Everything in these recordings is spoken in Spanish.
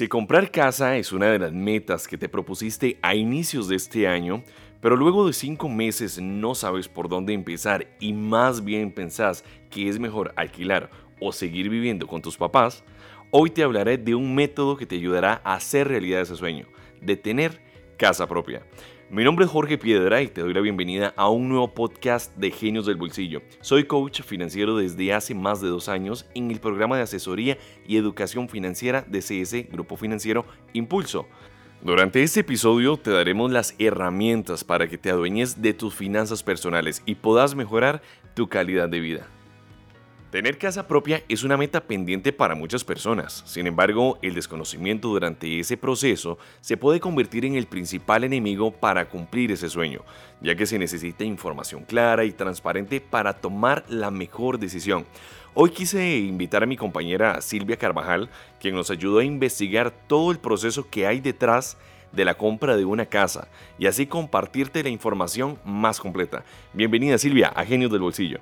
Si comprar casa es una de las metas que te propusiste a inicios de este año, pero luego de cinco meses no sabes por dónde empezar y más bien pensás que es mejor alquilar o seguir viviendo con tus papás, hoy te hablaré de un método que te ayudará a hacer realidad ese sueño, de tener casa propia. Mi nombre es Jorge Piedra y te doy la bienvenida a un nuevo podcast de Genios del Bolsillo. Soy coach financiero desde hace más de dos años en el programa de asesoría y educación financiera de CS Grupo Financiero Impulso. Durante este episodio te daremos las herramientas para que te adueñes de tus finanzas personales y puedas mejorar tu calidad de vida. Tener casa propia es una meta pendiente para muchas personas, sin embargo, el desconocimiento durante ese proceso se puede convertir en el principal enemigo para cumplir ese sueño, ya que se necesita información clara y transparente para tomar la mejor decisión. Hoy quise invitar a mi compañera Silvia Carvajal, quien nos ayudó a investigar todo el proceso que hay detrás de la compra de una casa y así compartirte la información más completa. Bienvenida Silvia a Genios del Bolsillo.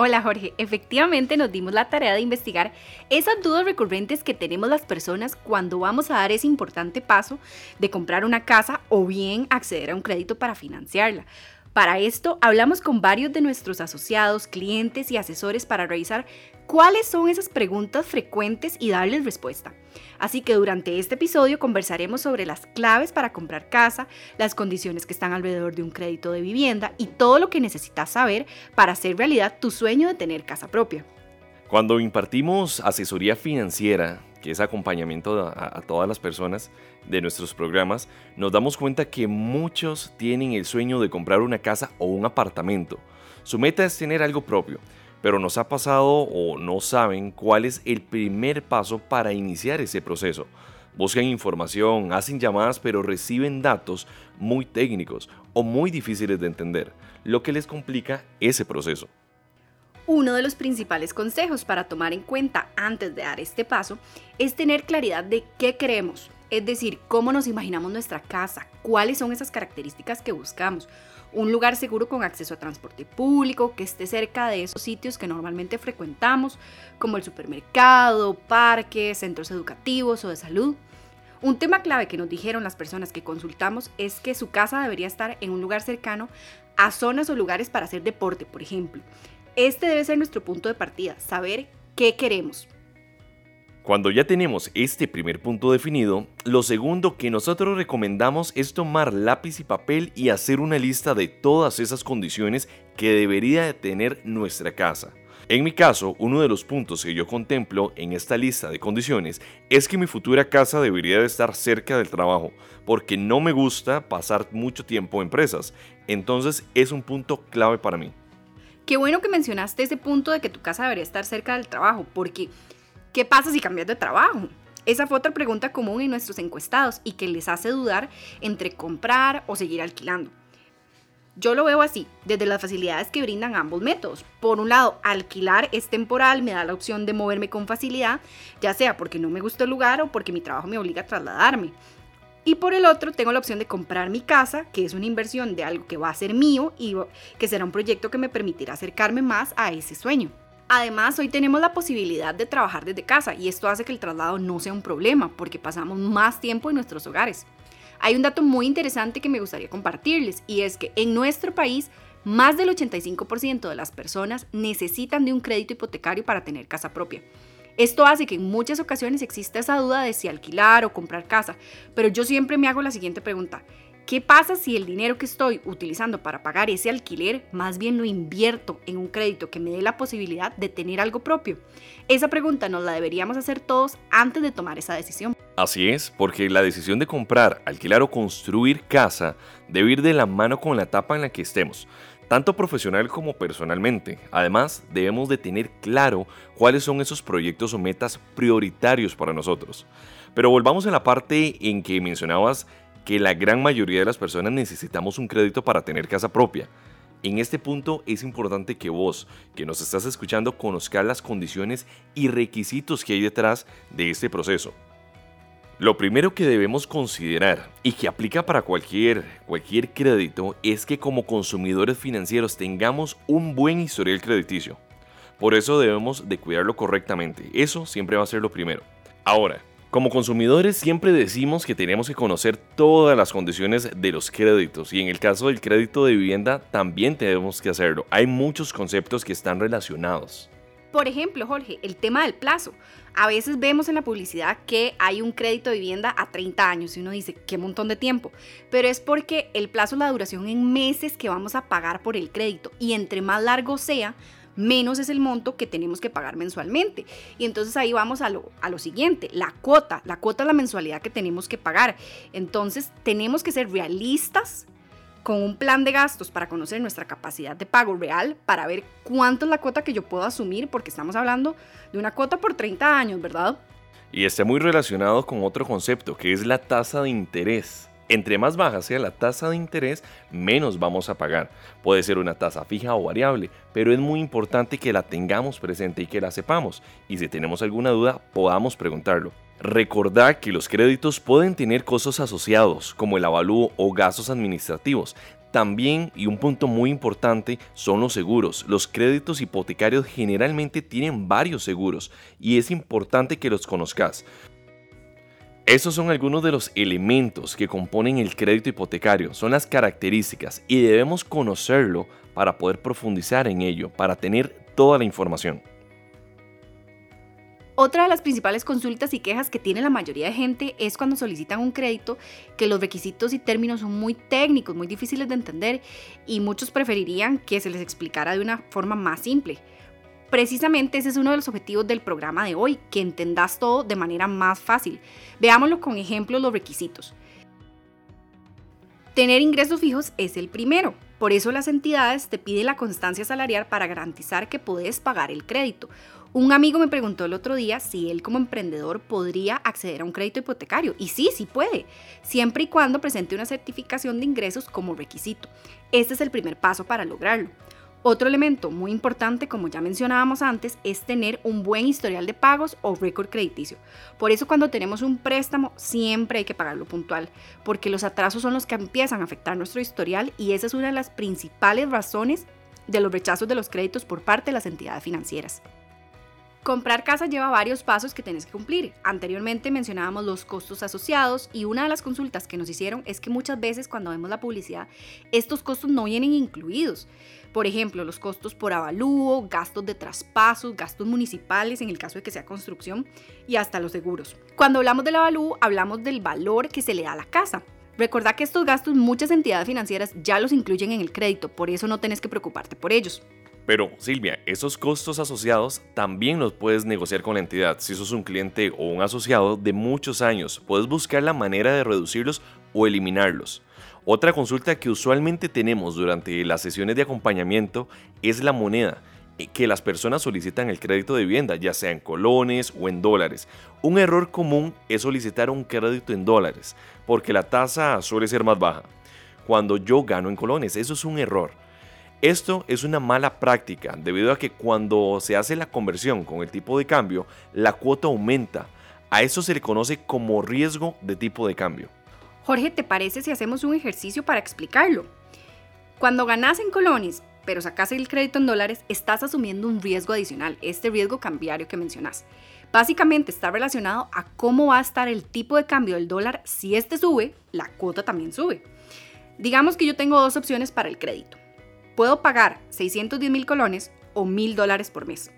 Hola Jorge, efectivamente nos dimos la tarea de investigar esas dudas recurrentes que tenemos las personas cuando vamos a dar ese importante paso de comprar una casa o bien acceder a un crédito para financiarla. Para esto hablamos con varios de nuestros asociados, clientes y asesores para revisar cuáles son esas preguntas frecuentes y darles respuesta. Así que durante este episodio conversaremos sobre las claves para comprar casa, las condiciones que están alrededor de un crédito de vivienda y todo lo que necesitas saber para hacer realidad tu sueño de tener casa propia. Cuando impartimos asesoría financiera, que es acompañamiento a, a, todas las personas de nuestros programas, nos damos cuenta que muchos tienen el sueño de comprar una casa o un apartamento. Su meta es tener algo propio, pero nos ha pasado o no saben cuál es el primer paso para iniciar ese proceso. Buscan información, hacen llamadas, pero reciben datos muy técnicos o muy difíciles de entender, lo que les complica ese proceso. Uno de los principales consejos para tomar en cuenta antes de dar este paso es tener claridad de qué queremos, es decir, cómo nos imaginamos nuestra casa, cuáles son esas características que buscamos un lugar seguro con acceso a transporte público, que esté cerca de esos sitios que normalmente frecuentamos, como el supermercado, parques, centros educativos o de salud. Un tema clave que nos dijeron las personas que consultamos es que su casa debería estar en un lugar cercano a zonas o lugares para hacer deporte, por ejemplo. Este debe ser nuestro punto de partida, saber qué queremos. Cuando ya tenemos este primer punto definido, lo segundo que nosotros recomendamos es tomar lápiz y papel y hacer una lista de todas esas condiciones que debería tener nuestra casa. En mi caso, uno de los puntos que yo contemplo en esta lista de condiciones es que mi futura casa debería de estar cerca del trabajo, porque no me gusta pasar mucho tiempo en presas. Entonces es un punto clave para mí. Qué bueno que mencionaste ese punto de que tu casa debería estar cerca del trabajo, porque ¿Qué pasa si cambias de trabajo? Esa fue otra pregunta común en nuestros encuestados y que les hace dudar entre comprar o seguir alquilando. Yo lo veo así, desde las facilidades que brindan ambos métodos. Por un lado, alquilar es temporal, me da la opción de moverme con facilidad, ya sea porque no me gusta el lugar o porque mi trabajo me obliga a trasladarme. Y por el otro, tengo la opción de comprar mi casa, que es una inversión de algo que va a ser mío y que será un proyecto que me permitirá acercarme más a ese sueño. Además, hoy tenemos la posibilidad de trabajar desde casa y esto hace que el traslado no sea un problema porque pasamos más tiempo en nuestros hogares. Hay un dato muy interesante que me gustaría compartirles y es que en nuestro país más del 85% de las personas necesitan de un crédito hipotecario para tener casa propia. Esto hace que en muchas ocasiones exista esa duda de si alquilar o comprar casa, pero yo siempre me hago la siguiente pregunta. ¿Qué pasa si el dinero que estoy utilizando para pagar ese alquiler más bien lo invierto en un crédito que me dé la posibilidad de tener algo propio? Esa pregunta nos la deberíamos hacer todos antes de tomar esa decisión. Así es, porque la decisión de comprar, alquilar o construir casa debe ir de la mano con la etapa en la que estemos tanto profesional como personalmente. Además, debemos de tener claro cuáles son esos proyectos o metas prioritarios para nosotros. Pero volvamos a la parte en que mencionabas que la gran mayoría de las personas necesitamos un crédito para tener casa propia. En este punto es importante que vos, que nos estás escuchando, conozcas las condiciones y requisitos que hay detrás de este proceso. Lo primero que debemos considerar y que aplica para cualquier, cualquier crédito es que como consumidores financieros tengamos un buen historial crediticio. Por eso debemos de cuidarlo correctamente. Eso siempre va a ser lo primero. Ahora, como consumidores siempre decimos que tenemos que conocer todas las condiciones de los créditos y en el caso del crédito de vivienda también tenemos que hacerlo. Hay muchos conceptos que están relacionados. Por ejemplo, Jorge, el tema del plazo. A veces vemos en la publicidad que hay un crédito de vivienda a 30 años y uno dice, qué montón de tiempo. Pero es porque el plazo es la duración en meses que vamos a pagar por el crédito y entre más largo sea, menos es el monto que tenemos que pagar mensualmente. Y entonces ahí vamos a lo, a lo siguiente, la cuota. La cuota es la mensualidad que tenemos que pagar. Entonces tenemos que ser realistas con un plan de gastos para conocer nuestra capacidad de pago real, para ver cuánto es la cuota que yo puedo asumir, porque estamos hablando de una cuota por 30 años, ¿verdad? Y está muy relacionado con otro concepto, que es la tasa de interés. Entre más baja sea la tasa de interés, menos vamos a pagar. Puede ser una tasa fija o variable, pero es muy importante que la tengamos presente y que la sepamos. Y si tenemos alguna duda, podamos preguntarlo. Recordar que los créditos pueden tener costos asociados, como el avalúo o gastos administrativos. También, y un punto muy importante, son los seguros. Los créditos hipotecarios generalmente tienen varios seguros y es importante que los conozcas. Estos son algunos de los elementos que componen el crédito hipotecario, son las características y debemos conocerlo para poder profundizar en ello, para tener toda la información. Otra de las principales consultas y quejas que tiene la mayoría de gente es cuando solicitan un crédito que los requisitos y términos son muy técnicos, muy difíciles de entender y muchos preferirían que se les explicara de una forma más simple. Precisamente ese es uno de los objetivos del programa de hoy, que entendas todo de manera más fácil. Veámoslo con ejemplos los requisitos. Tener ingresos fijos es el primero. Por eso las entidades te piden la constancia salarial para garantizar que puedes pagar el crédito. Un amigo me preguntó el otro día si él como emprendedor podría acceder a un crédito hipotecario. Y sí, sí puede, siempre y cuando presente una certificación de ingresos como requisito. Este es el primer paso para lograrlo. Otro elemento muy importante, como ya mencionábamos antes, es tener un buen historial de pagos o récord crediticio. Por eso cuando tenemos un préstamo siempre hay que pagarlo puntual, porque los atrasos son los que empiezan a afectar nuestro historial y esa es una de las principales razones de los rechazos de los créditos por parte de las entidades financieras. Comprar casa lleva varios pasos que tienes que cumplir. Anteriormente mencionábamos los costos asociados y una de las consultas que nos hicieron es que muchas veces cuando vemos la publicidad estos costos no vienen incluidos. Por ejemplo, los costos por avalúo, gastos de traspasos, gastos municipales en el caso de que sea construcción y hasta los seguros. Cuando hablamos del avalúo hablamos del valor que se le da a la casa. Recordad que estos gastos muchas entidades financieras ya los incluyen en el crédito, por eso no tenés que preocuparte por ellos. Pero Silvia, esos costos asociados también los puedes negociar con la entidad. Si sos un cliente o un asociado de muchos años, puedes buscar la manera de reducirlos o eliminarlos. Otra consulta que usualmente tenemos durante las sesiones de acompañamiento es la moneda eh, que las personas solicitan el crédito de vivienda, ya sea en colones o en dólares. Un error común es solicitar un crédito en dólares, porque la tasa suele ser más baja. Cuando yo gano en colones, eso es un error. Esto es una mala práctica debido a que cuando se hace la conversión con el tipo de cambio, la cuota aumenta. A eso se le conoce como riesgo de tipo de cambio. Jorge, ¿te parece si hacemos un ejercicio para explicarlo? Cuando ganas en colones, pero sacas el crédito en dólares, estás asumiendo un riesgo adicional, este riesgo cambiario que mencionas. Básicamente está relacionado a cómo va a estar el tipo de cambio del dólar. Si este sube, la cuota también sube. Digamos que yo tengo dos opciones para el crédito puedo pagar 610 mil colones o mil dólares por mes.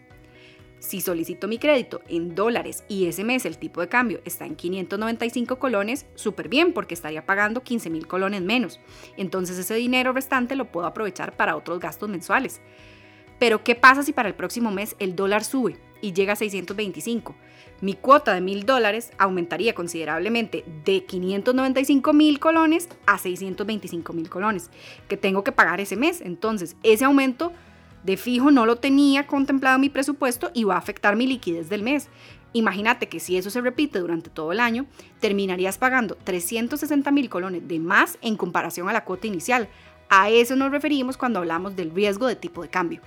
Si solicito mi crédito en dólares y ese mes el tipo de cambio está en 595 colones, súper bien porque estaría pagando 15 mil colones menos. Entonces ese dinero restante lo puedo aprovechar para otros gastos mensuales. Pero ¿qué pasa si para el próximo mes el dólar sube y llega a 625? Mi cuota de mil dólares aumentaría considerablemente de 595 mil colones a 625 mil colones que tengo que pagar ese mes. Entonces, ese aumento de fijo no lo tenía contemplado en mi presupuesto y va a afectar mi liquidez del mes. Imagínate que si eso se repite durante todo el año, terminarías pagando 360 mil colones de más en comparación a la cuota inicial. A eso nos referimos cuando hablamos del riesgo de tipo de cambio.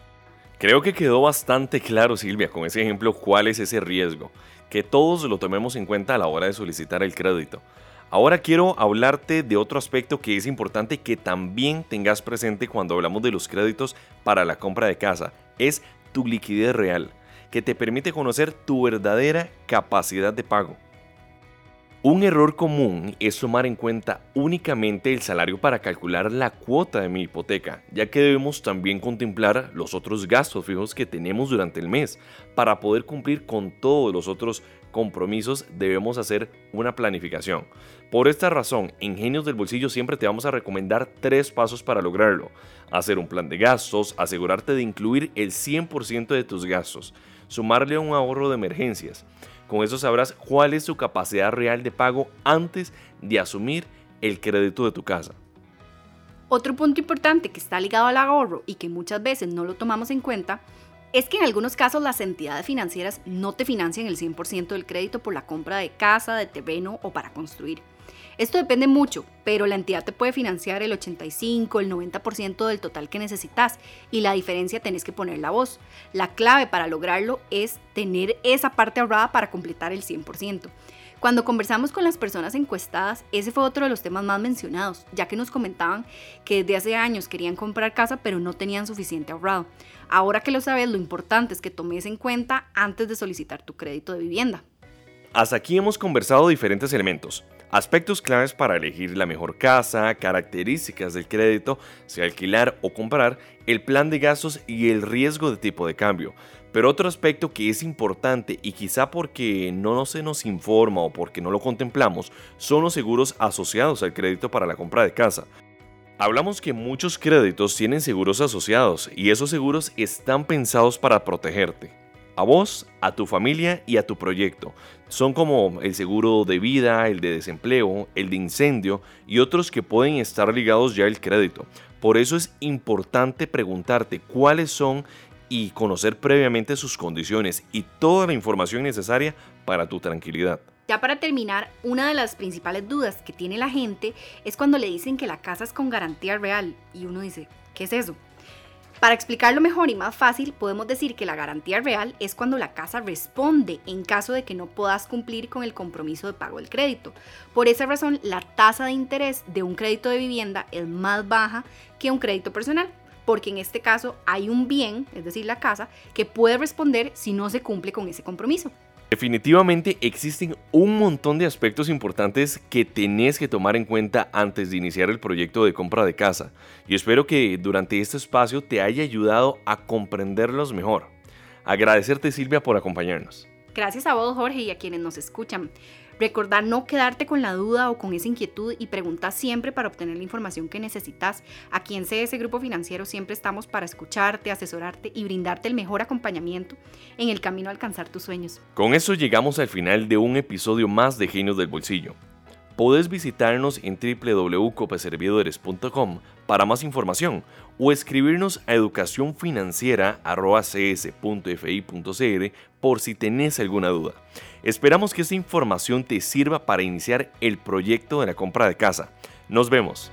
Creo que quedó bastante claro, Silvia, con ese ejemplo, cuál es ese riesgo. Que todos lo tomemos en cuenta a la hora de solicitar el crédito. Ahora quiero hablarte de otro aspecto que es importante que también tengas presente cuando hablamos de los créditos para la compra de casa. Es tu liquidez real, que te permite conocer tu verdadera capacidad de pago. Un error común es tomar en cuenta únicamente el salario para calcular la cuota de mi hipoteca, ya que debemos también contemplar los otros gastos fijos que tenemos durante el mes. Para poder cumplir con todos los otros compromisos debemos hacer una planificación. Por esta razón, en Genios del Bolsillo siempre te vamos a recomendar tres pasos para lograrlo. Hacer un plan de gastos, asegurarte de incluir el 100% de tus gastos, sumarle un ahorro de emergencias, con eso sabrás cuál es tu capacidad real de pago antes de asumir el crédito de tu casa. Otro punto importante que está ligado al ahorro y que muchas veces no lo tomamos en cuenta es que en algunos casos las entidades financieras no te financian el 100% del crédito por la compra de casa, de terreno o para construir. Esto depende mucho, pero la entidad te puede financiar el 85, el 90% del total que necesitas y la diferencia tenés que poner la voz. La clave para lograrlo es tener esa parte ahorrada para completar el 100%. Cuando conversamos con las personas encuestadas, ese fue otro de los temas más mencionados, ya que nos comentaban que desde hace años querían comprar casa pero no tenían suficiente ahorrado. Ahora que lo sabes, lo importante es que tomes en cuenta antes de solicitar tu crédito de vivienda. Hasta aquí hemos conversado diferentes elementos. Aspectos claves para elegir la mejor casa, características del crédito, si alquilar o comprar, el plan de gastos y el riesgo de tipo de cambio. Pero otro aspecto que es importante y quizá porque no se nos informa o porque no lo contemplamos son los seguros asociados al crédito para la compra de casa. Hablamos que muchos créditos tienen seguros asociados y esos seguros están pensados para protegerte a vos, a tu familia y a tu proyecto. Son como el seguro de vida, el de desempleo, el de incendio y otros que pueden estar ligados ya al crédito. Por eso es importante preguntarte cuáles son y conocer previamente sus condiciones y toda la información necesaria para tu tranquilidad. Ya para terminar, una de las principales dudas que tiene la gente es cuando le dicen que la casa es con garantía real y uno dice, ¿qué es eso? Para explicarlo mejor y más fácil, podemos decir que la garantía real es cuando la casa responde en caso de que no puedas cumplir con el compromiso de pago del crédito. Por esa razón, la tasa de interés de un crédito de vivienda es más baja que un crédito personal, porque en este caso hay un bien, es decir, la casa, que puede responder si no se cumple con ese compromiso. Definitivamente existen un montón de aspectos importantes que tenés que tomar en cuenta antes de iniciar el proyecto de compra de casa y espero que durante este espacio te haya ayudado a comprenderlos mejor. Agradecerte Silvia por acompañarnos. Gracias a vos Jorge y a quienes nos escuchan. Recordar no quedarte con la duda o con esa inquietud y pregunta siempre para obtener la información que necesitas. Aquí en CS Grupo Financiero siempre estamos para escucharte, asesorarte y brindarte el mejor acompañamiento en el camino a alcanzar tus sueños. Con eso llegamos al final de un episodio más de Genios del Bolsillo. Podés visitarnos en www.copeservidores.com para más información o escribirnos a educacionfinanciera.cs.fi.cr por si tenés alguna duda. Esperamos que esta información te sirva para iniciar el proyecto de la compra de casa. Nos vemos.